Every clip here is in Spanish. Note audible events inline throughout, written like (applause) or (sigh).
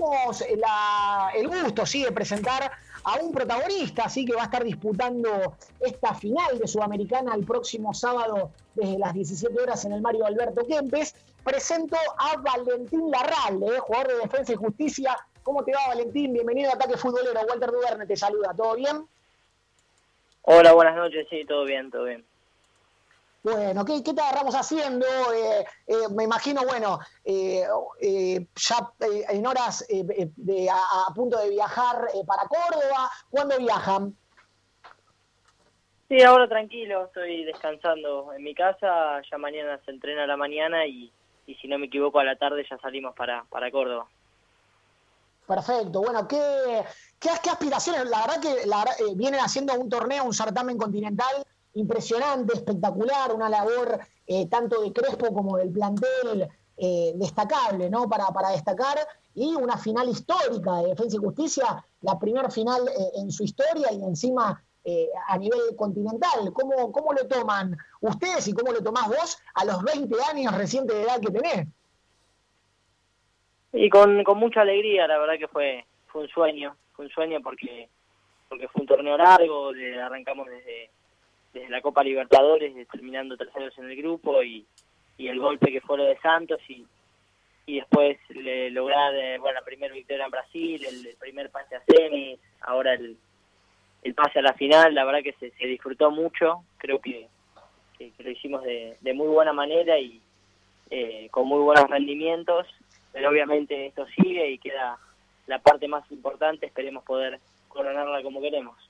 tenemos el gusto sí, de presentar a un protagonista, así que va a estar disputando esta final de Sudamericana el próximo sábado desde las 17 horas en el Mario Alberto Kempes. Presento a Valentín Larralde, eh, jugador de Defensa y Justicia. ¿Cómo te va, Valentín? Bienvenido a Ataque Futbolero. Walter Duverne te saluda. ¿Todo bien? Hola, buenas noches. Sí, todo bien, todo bien. Bueno, ¿qué, te agarramos haciendo? Eh, eh, me imagino, bueno, eh, ya en horas de, a, punto de viajar para Córdoba. ¿Cuándo viajan? Sí, ahora tranquilo, estoy descansando en mi casa. Ya mañana se entrena a la mañana y, si no me equivoco a la tarde ya salimos para, para Córdoba. Perfecto. Bueno, ¿qué, qué, aspiraciones? La verdad que la, vienen haciendo un torneo, un certamen continental impresionante, espectacular, una labor eh, tanto de Crespo como del plantel eh, destacable, ¿no? Para, para destacar, y una final histórica de Defensa y Justicia, la primera final eh, en su historia y encima a nivel continental. ¿Cómo, ¿Cómo lo toman ustedes y cómo lo tomás vos a los 20 años reciente de edad que tenés? Y con, con mucha alegría, la verdad que fue, fue un sueño, fue un sueño porque, porque fue un torneo largo, arrancamos desde desde la Copa Libertadores, terminando terceros en el grupo y, el golpe que fue lo de Santos y, después le, lograr eh, bueno, la primera victoria en Brasil, el, primer pase a semis, ahora el, el pase a la final, la verdad que se, se disfrutó mucho, creo que, que, lo hicimos de, de, muy buena manera y eh, con muy buenos rendimientos, pero obviamente esto sigue y queda la parte más importante, esperemos poder coronarla como queremos.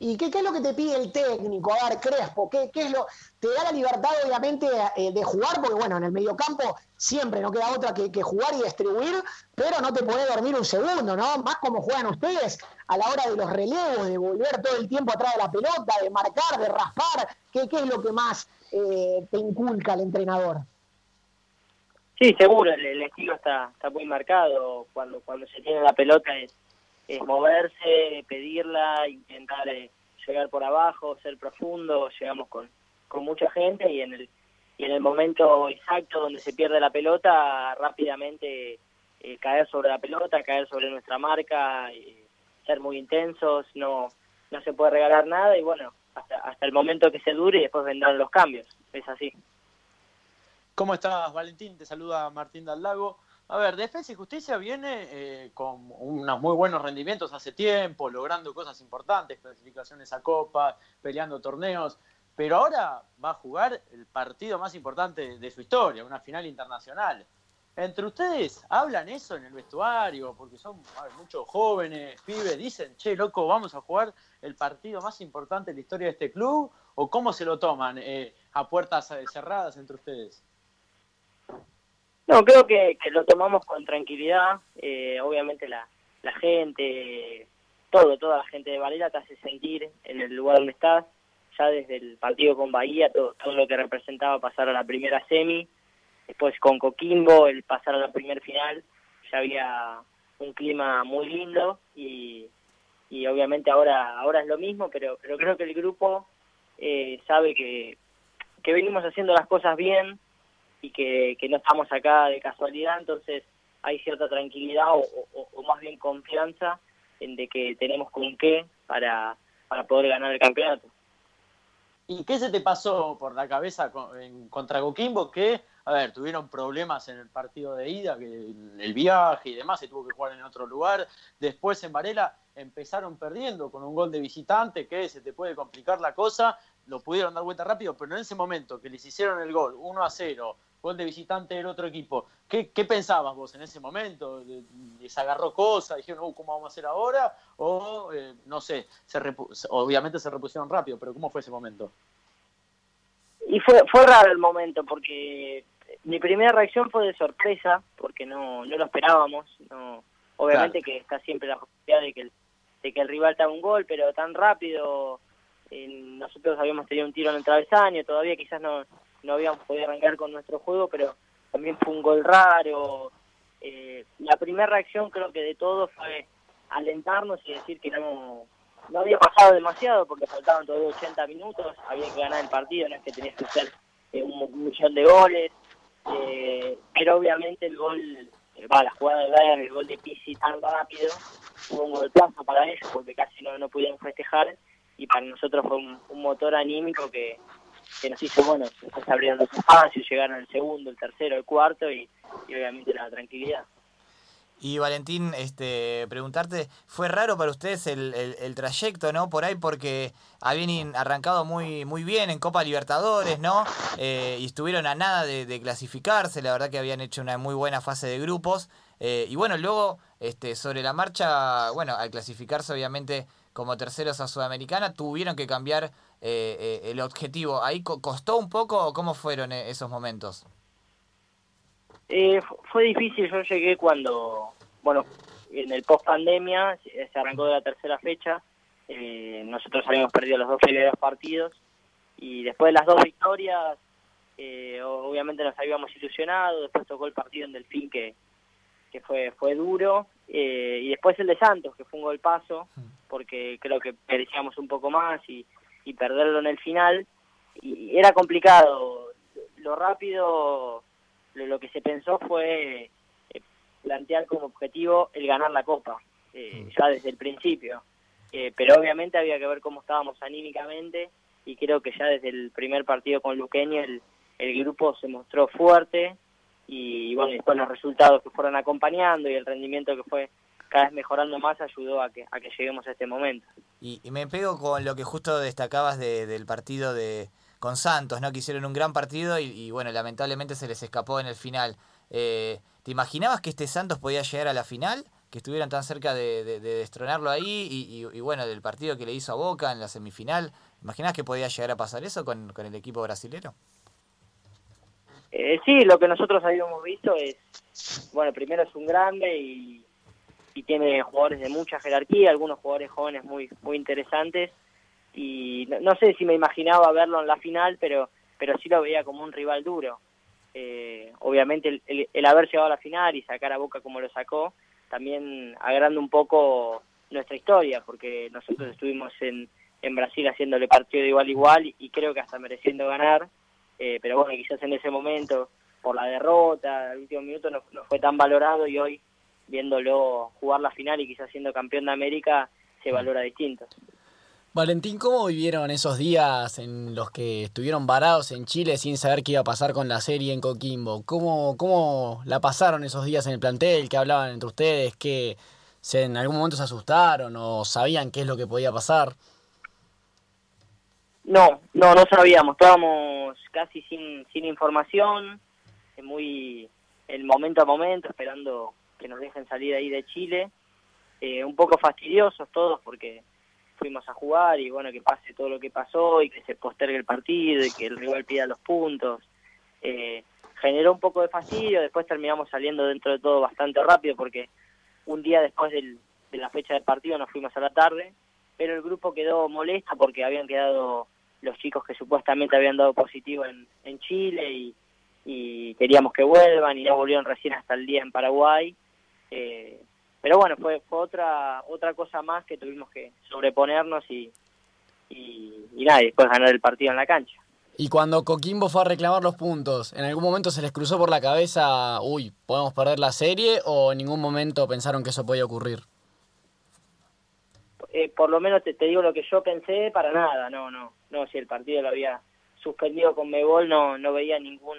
¿Y qué, es lo que te pide el técnico? A ver, Crespo, ¿qué, qué es lo...? Te da la libertad, obviamente, eh, de jugar, porque, bueno, en el mediocampo siempre no queda otra que, jugar y distribuir, pero no te podés dormir un segundo, ¿no? Más como juegan ustedes a la hora de los relevos, de volver todo el tiempo atrás de la pelota, de marcar, de raspar. ¿Qué, qué es lo que más eh, te inculca el entrenador? Sí, seguro, el, estilo está, está muy marcado. Cuando, cuando se tiene la pelota es es moverse, pedirla, intentar eh, llegar por abajo, ser profundo, llegamos con, con mucha gente y en el y en el momento exacto donde se pierde la pelota, rápidamente eh, caer sobre la pelota, caer sobre nuestra marca, eh, ser muy intensos, no no se puede regalar nada y bueno, hasta, hasta el momento que se dure y después vendrán los cambios, es así. ¿Cómo estás, Valentín? Te saluda Martín Del Lago. A ver, Defensa y Justicia viene eh, con unos muy buenos rendimientos hace tiempo, logrando cosas importantes, clasificaciones a Copa, peleando torneos, pero ahora va a jugar el partido más importante de su historia, una final internacional. Entre ustedes, ¿hablan eso en el vestuario? Porque son muchos jóvenes, pibes, dicen, che, loco, vamos a jugar el partido más importante de la historia de este club, o cómo se lo toman eh, a puertas cerradas entre ustedes? No, creo que, lo tomamos con tranquilidad. Eh, obviamente la, la gente, todo, toda la gente de Valera te hace sentir en el lugar donde estás. Ya desde el partido con Bahía, todo, todo lo que representaba pasar a la primera semi. Después con Coquimbo, el pasar a la primer final, ya había un clima muy lindo y, y obviamente ahora ahora es lo mismo, pero, pero creo que el grupo eh, sabe que, que venimos haciendo las cosas bien, y que, no estamos acá de casualidad, entonces hay cierta tranquilidad o, más bien confianza en de que tenemos con qué para, para poder ganar el campeonato. ¿Y qué se te pasó por la cabeza en, contra Coquimbo? Que, a ver, tuvieron problemas en el partido de ida, que el viaje y demás, se tuvo que jugar en otro lugar. Después en Varela empezaron perdiendo con un gol de visitante, que se te puede complicar la cosa. Lo pudieron dar vuelta rápido, pero en ese momento que les hicieron el gol 1 a 0, gol de visitante del otro equipo. ¿Qué, qué pensabas vos en ese momento? ¿Les agarró cosas? ¿Dijeron, uh, ¿cómo vamos a hacer ahora? O, eh, no sé, se obviamente se repusieron rápido, pero ¿cómo fue ese momento? Y fue, fue raro el momento, porque mi primera reacción fue de sorpresa, porque no, no lo esperábamos. no Obviamente que está siempre la posibilidad de que el, de que el rival te haga un gol, pero tan rápido. Eh, nosotros habíamos tenido un tiro en el travesaño, todavía quizás no no habíamos podido arrancar con nuestro juego, pero también fue un gol raro. Eh, la primera reacción creo que de todos fue alentarnos y decir que no, no había pasado demasiado porque faltaban todavía 80 minutos, había que ganar el partido, no es que tenías que hacer eh, un, millón de goles, eh, pero obviamente el gol va, la jugada de Brian, el gol de Pisi tan rápido, fue un golpazo para ellos porque casi no, no pudieron festejar y para nosotros fue un, motor anímico que, que, nos hizo, bueno, después abrieron los espacios, llegaron el segundo, el tercero, el cuarto y, obviamente la tranquilidad. Y Valentín, este, preguntarte, ¿fue raro para ustedes el, el, trayecto, no? Por ahí porque habían arrancado muy, muy bien en Copa Libertadores, ¿no? Eh, y estuvieron a nada de, clasificarse, la verdad que habían hecho una muy buena fase de grupos. Eh, y bueno, luego, este, sobre la marcha, bueno, al clasificarse obviamente como terceros a Sudamericana, tuvieron que cambiar eh, el objetivo. ¿Ahí costó un poco cómo fueron esos momentos? Eh, fue difícil, yo llegué cuando, bueno, en el post pandemia, se arrancó de la tercera fecha, eh, nosotros habíamos perdido los dos primeros partidos y después de las dos victorias, eh, obviamente nos habíamos ilusionado, después tocó el partido en Delfín que, que fue, fue duro, eh, y después el de Santos, que fue un gol paso, porque creo que merecíamos un poco más y, y perderlo en el final, y era complicado, lo rápido lo que se pensó fue eh, plantear como objetivo el ganar la Copa, eh, mm. ya desde el principio. Eh, pero obviamente había que ver cómo estábamos anímicamente y creo que ya desde el primer partido con Luqueño el, el grupo se mostró fuerte y, bueno, después los resultados que fueron acompañando y el rendimiento que fue cada vez mejorando más ayudó a que, a que lleguemos a este momento. Y, me pego con lo que justo destacabas del partido de, con Santos, ¿no? Que hicieron un gran partido y, bueno, lamentablemente se les escapó en el final. Eh, ¿Te imaginabas que este Santos podía llegar a la final? Que estuvieran tan cerca de, destronarlo ahí y, bueno, del partido que le hizo a Boca en la semifinal. ¿Imaginabas que podía llegar a pasar eso con, el equipo brasilero? Eh, sí, lo que nosotros habíamos visto es, bueno, primero es un grande y, y tiene jugadores de mucha jerarquía, algunos jugadores jóvenes muy, muy interesantes y no, sé si me imaginaba verlo en la final, pero, pero sí lo veía como un rival duro. Eh, obviamente el, haber llegado a la final y sacar a Boca como lo sacó, también agranda un poco nuestra historia, porque nosotros estuvimos en, en Brasil haciéndole partido de igual igual y, creo que hasta mereciendo ganar, eh, pero bueno, quizás en ese momento, por la derrota, el último minuto no, fue tan valorado y hoy, viéndolo jugar la final y quizás siendo campeón de América, se valora distinto. Valentín, ¿cómo vivieron esos días en los que estuvieron varados en Chile sin saber qué iba a pasar con la serie en Coquimbo? ¿Cómo, cómo la pasaron esos días en el plantel? ¿Qué hablaban entre ustedes? ¿Que se, en algún momento se asustaron o sabían qué es lo que podía pasar? No, no, no sabíamos. Estábamos casi sin, sin información, muy el momento a momento, esperando que nos dejen salir ahí de Chile. Eh, un poco fastidiosos todos porque fuimos a jugar y bueno, que pase todo lo que pasó y que se postergue el partido y que el rival pida los puntos. Eh, generó un poco de fastidio, después terminamos saliendo dentro de todo bastante rápido porque un día después de la fecha del partido nos fuimos a la tarde, pero el grupo quedó molesto porque habían quedado los chicos que supuestamente habían dado positivo en, Chile y queríamos que vuelvan y no volvieron recién hasta el día en Paraguay. Eh, pero bueno, fue, fue otra otra cosa más que tuvimos que sobreponernos y, y, nada, después ganar el partido en la cancha. Y cuando Coquimbo fue a reclamar los puntos, ¿en algún momento se les cruzó por la cabeza, uy, podemos perder la serie o en ningún momento pensaron que eso podía ocurrir? Eh, por lo menos te, digo lo que yo pensé, para nada, no, no, no, si el partido lo había suspendido con Mebol no, no veía ningún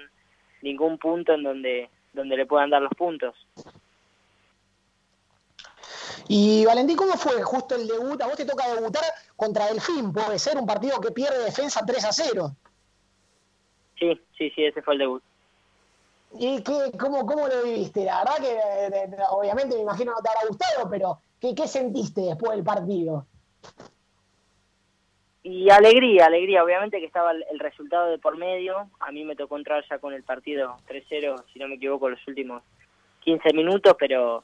ningún punto en donde donde le puedan dar los puntos. Y Valentín, ¿cómo fue justo el debut? A vos te toca debutar contra Delfín, puede ser un partido que pierde defensa 3 a 0. Sí, sí, sí, ese fue el debut. ¿Y qué, cómo, cómo lo viviste? La verdad que eh, obviamente me imagino no te habrá gustado, pero ¿qué, qué sentiste después del partido? Y alegría, alegría, obviamente que estaba el, resultado de por medio, a mí me tocó entrar ya con el partido 3-0, si no me equivoco, los últimos 15 minutos, pero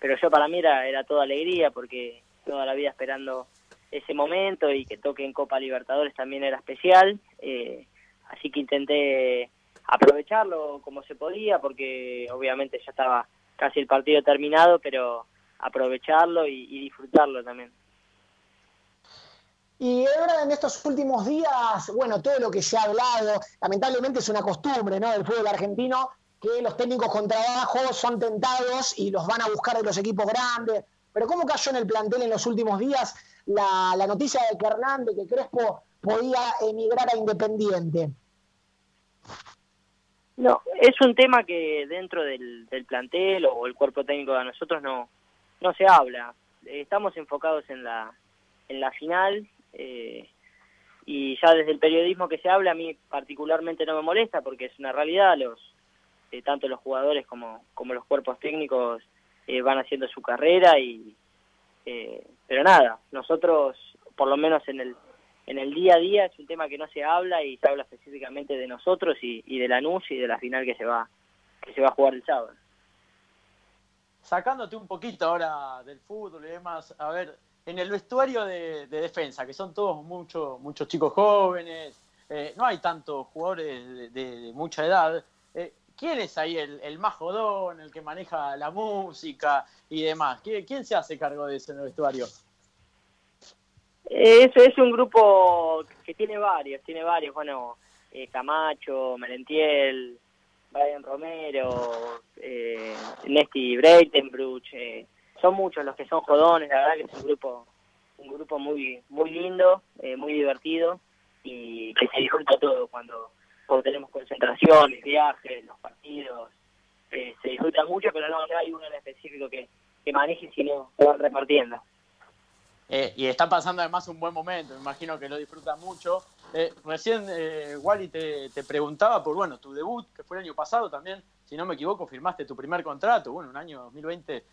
pero yo para mí era, era toda alegría porque toda la vida esperando ese momento y que toque en Copa Libertadores también era especial, eh, así que intenté aprovecharlo como se podía porque obviamente ya estaba casi el partido terminado, pero aprovecharlo y, disfrutarlo también. Y ahora en estos últimos días, bueno, todo lo que se ha hablado, lamentablemente es una costumbre, ¿no? Del fútbol argentino, que los técnicos con trabajo son tentados y los van a buscar de los equipos grandes. Pero ¿cómo cayó en el plantel en los últimos días la, noticia de que Hernández, que Crespo podía emigrar a Independiente? No, es un tema que dentro del, plantel o el cuerpo técnico de nosotros no, no se habla. Estamos enfocados en la, en la final eh, y ya desde el periodismo que se habla a mí particularmente no me molesta porque es una realidad, los eh, tanto los jugadores como, como los cuerpos técnicos eh, van haciendo su carrera y pero nada, nosotros por lo menos en el en el día a día es un tema que no se habla y se habla específicamente de nosotros y, y de la NUS y de la final que se va que se va a jugar el sábado. Sacándote un poquito ahora del fútbol y demás, a ver, en el vestuario de, defensa, que son todos muchos muchos chicos jóvenes, eh, no hay tantos jugadores de, mucha edad. ¿Quién es ahí el, el, más jodón, el que maneja la música y demás? ¿Quién, se hace cargo de eso en el vestuario? Eh, es, es un grupo que tiene varios, tiene varios, bueno, eh, Camacho, Merentiel, Brian Romero, eh, Nesti Breitenbruch, eh, son muchos los que son jodones, la verdad que es un grupo un grupo muy muy lindo, eh, muy divertido y que se disfruta todo cuando, cuando tenemos concentraciones, viajes, los partidos, se disfruta mucho, pero no, hay uno en específico que, que maneje, sino repartiendo. Eh, y está pasando además un buen momento, me imagino que lo disfruta mucho. Eh, recién eh, Wally te, te, preguntaba por bueno tu debut, que fue el año pasado también, si no me equivoco, firmaste tu primer contrato, bueno, un año 2020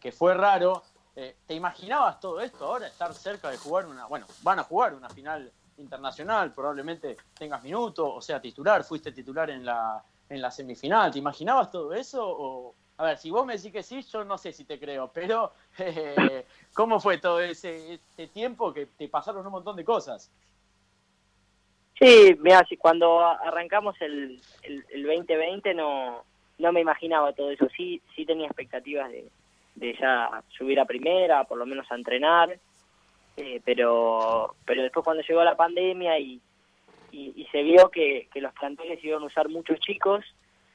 que fue raro. Eh, ¿Te imaginabas todo esto ahora, estar cerca de jugar una, bueno, van a jugar una final internacional, probablemente tengas minutos, o sea, titular, fuiste titular en la, en la semifinal, ¿te imaginabas todo eso o, a ver, si vos me decís que sí, yo no sé si te creo, pero (laughs) eh, ¿cómo fue todo ese, tiempo que te pasaron un montón de cosas? Sí, mira, cuando arrancamos el, el, 2020 no, no me imaginaba todo eso. Sí, sí tenía expectativas de, de ya subir a primera, por lo menos a entrenar, eh, pero, pero después cuando llegó la pandemia y, y, se vio que, que los planteles iban a usar muchos chicos,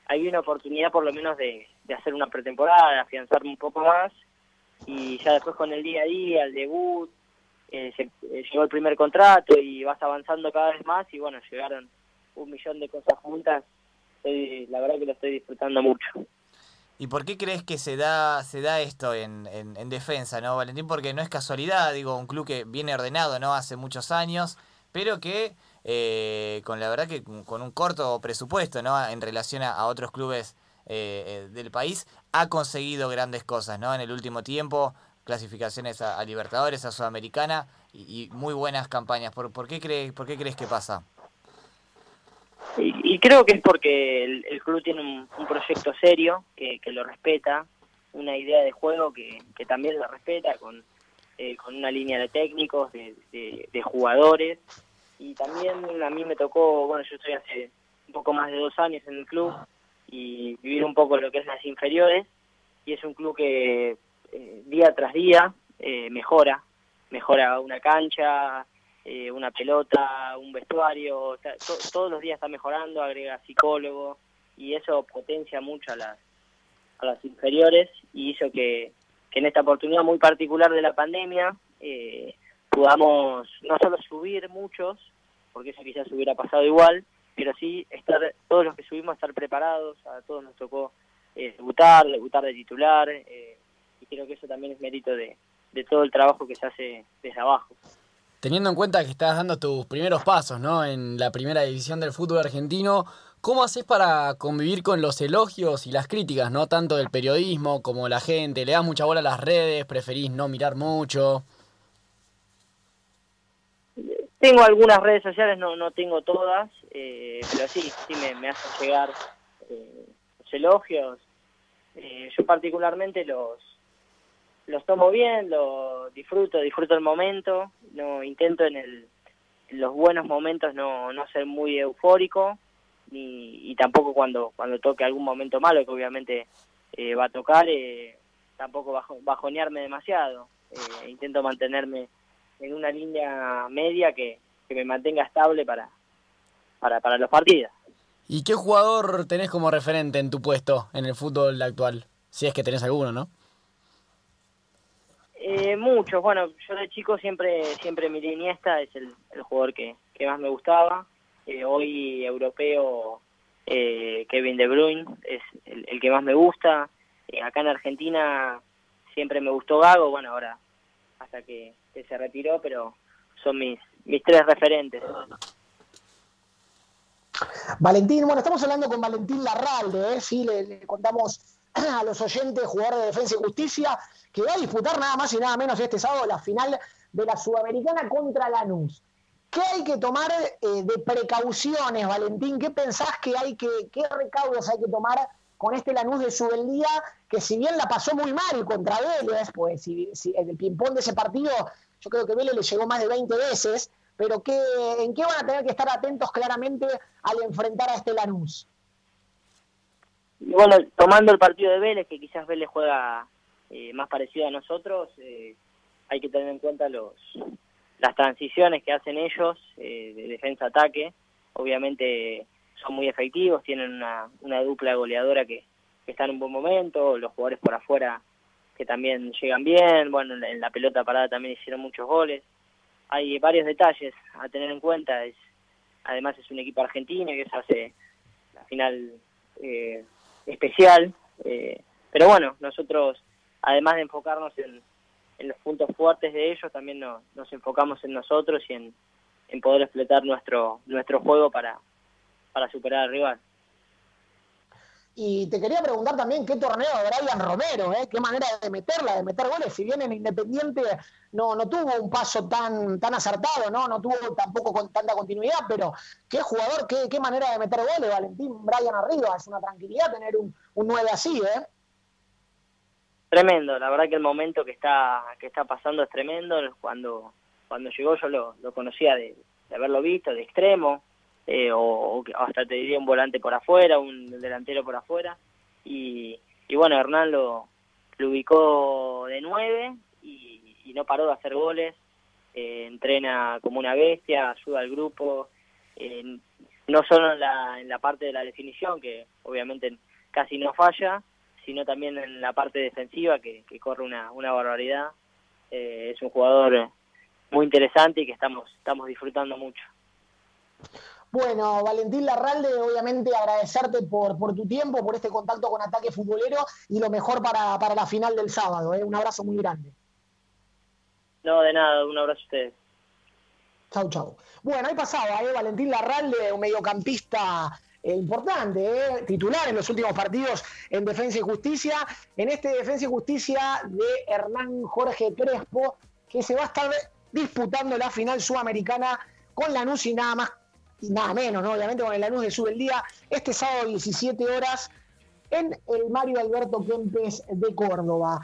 hay una oportunidad por lo menos de, de hacer una pretemporada, de afianzarme un poco más y ya después con el día a día, el debut, eh, eh, llegó el primer contrato y vas avanzando cada vez más y bueno, llegaron un millón de cosas juntas, la verdad que lo estoy disfrutando mucho. ¿Y por qué crees que se da, se da esto en, en, defensa, no, Valentín? Porque no es casualidad, digo, un club que viene ordenado, ¿no? Hace muchos años, pero que eh, con la verdad que con un corto presupuesto, ¿no? En relación a, otros clubes eh, eh, del país, ha conseguido grandes cosas, ¿no? En el último tiempo, clasificaciones a, Libertadores, a Sudamericana y, muy buenas campañas. ¿Por, por, qué crees, ¿Por qué crees que pasa? Y, creo que es porque el, club tiene un, proyecto serio, que, lo respeta, una idea de juego que, también lo respeta, con, eh, con una línea de técnicos, de, de, jugadores. Y también a mí me tocó, bueno, yo estoy hace un poco más de dos años en el club y vivir un poco lo que es las inferiores y es un club que eh, día tras día eh, mejora, mejora una cancha, eh, una pelota, un vestuario, todos los días está mejorando, agrega psicólogo y eso potencia mucho a las, a las inferiores y hizo que, que en esta oportunidad muy particular de la pandemia podamos no solo subir muchos, porque eso quizás hubiera pasado igual, pero sí estar todos los que subimos estar preparados, a todos nos tocó eh, debutar, debutar de titular, eh, y creo que eso también es mérito de, todo el trabajo que se hace desde abajo. Teniendo en cuenta que estás dando tus primeros pasos ¿no? en la primera división del fútbol argentino, ¿cómo haces para convivir con los elogios y las críticas, no tanto del periodismo como la gente? ¿Le das mucha bola a las redes? ¿Preferís no mirar mucho? Tengo algunas redes sociales, no, no tengo todas, eh, pero sí, sí me, hacen llegar eh, los elogios. Eh, yo particularmente los los tomo bien, los disfruto, disfruto el momento, no intento en, el, los buenos momentos no, no ser muy eufórico ni, y tampoco cuando cuando toque algún momento malo que obviamente va a tocar tampoco bajo, bajonearme demasiado intento mantenerme en una línea media que, que me mantenga estable para, para, para los partidos. ¿Y qué jugador tenés como referente en tu puesto en el fútbol actual? Si es que tenés alguno, ¿no? Eh, muchos. Bueno, yo de chico siempre siempre mi Iniesta es el, jugador que, más me gustaba. Eh, hoy europeo eh, Kevin De Bruyne es el, que más me gusta. Eh, acá en Argentina siempre me gustó Gago, bueno, ahora hasta que, se retiró, pero son mis, mis tres referentes. Valentín, bueno, estamos hablando con Valentín Larralde, ¿eh? sí, le, contamos a los oyentes, jugador de Defensa y Justicia, que va a disputar nada más y nada menos este sábado la final de la Sudamericana contra Lanús. ¿Qué hay que tomar eh, de precauciones, Valentín? ¿Qué pensás que hay que, qué recaudos hay que tomar con este Lanús de Subeldía, que si bien la pasó muy mal contra Vélez, pues si, el ping-pong de ese partido, yo creo que Vélez le llegó más de 20 veces, pero que, ¿en qué van a tener que estar atentos claramente al enfrentar a este Lanús? Bueno, tomando el partido de Vélez, que quizás Vélez juega eh, más parecido a nosotros, eh, hay que tener en cuenta los las transiciones que hacen ellos eh, de defensa-ataque. Obviamente son muy efectivos, tienen una, una dupla goleadora que, está en un buen momento, los jugadores por afuera que también llegan bien, bueno, en la pelota parada también hicieron muchos goles. Hay varios detalles a tener en cuenta, es además es un equipo argentino y eso hace la final eh, especial, eh, pero bueno, nosotros además de enfocarnos en, en los puntos fuertes de ellos, también nos, enfocamos en nosotros y en, en poder explotar nuestro, nuestro juego para, para superar al rival. Y te quería preguntar también qué torneo de Brian Romero, ¿eh? qué manera de meterla, de meter goles. Si bien en Independiente no, no tuvo un paso tan, tan acertado, ¿no? no tuvo tampoco con tanta continuidad, pero qué jugador, qué, qué manera de meter goles, Valentín Brian arriba. Es una tranquilidad tener un, un 9 así, ¿eh? Tremendo, la verdad que el momento que está que está pasando es tremendo. Cuando cuando llegó yo lo, lo conocía de, de haberlo visto, de extremo, eh, o, hasta te diría un volante por afuera, un delantero por afuera. Y, y bueno, Hernán lo, ubicó de nueve y, no paró de hacer goles. Eh, entrena como una bestia, ayuda al grupo, eh, no solo en la, en la parte de la definición, que obviamente casi no falla, sino también en la parte defensiva, que, que corre una, una barbaridad. es un jugador muy interesante y que estamos, estamos disfrutando mucho. Bueno, Valentín Larralde, obviamente agradecerte por, por tu tiempo, por este contacto con Ataque Futbolero y lo mejor para, para la final del sábado. ¿eh? Un abrazo muy grande. No, de nada, un abrazo a ustedes. Chau, chau. Bueno, ahí pasaba, ¿eh? Valentín Larralde, un mediocampista eh, importante, ¿eh? titular en los últimos partidos en Defensa y Justicia. En este Defensa y Justicia de Hernán Jorge Crespo, que se va a estar disputando la final sudamericana con Lanús y nada más y nada menos, ¿no? obviamente con el Lanús de Sube el Día, este sábado 17 horas en el Mario Alberto Kempes de Córdoba.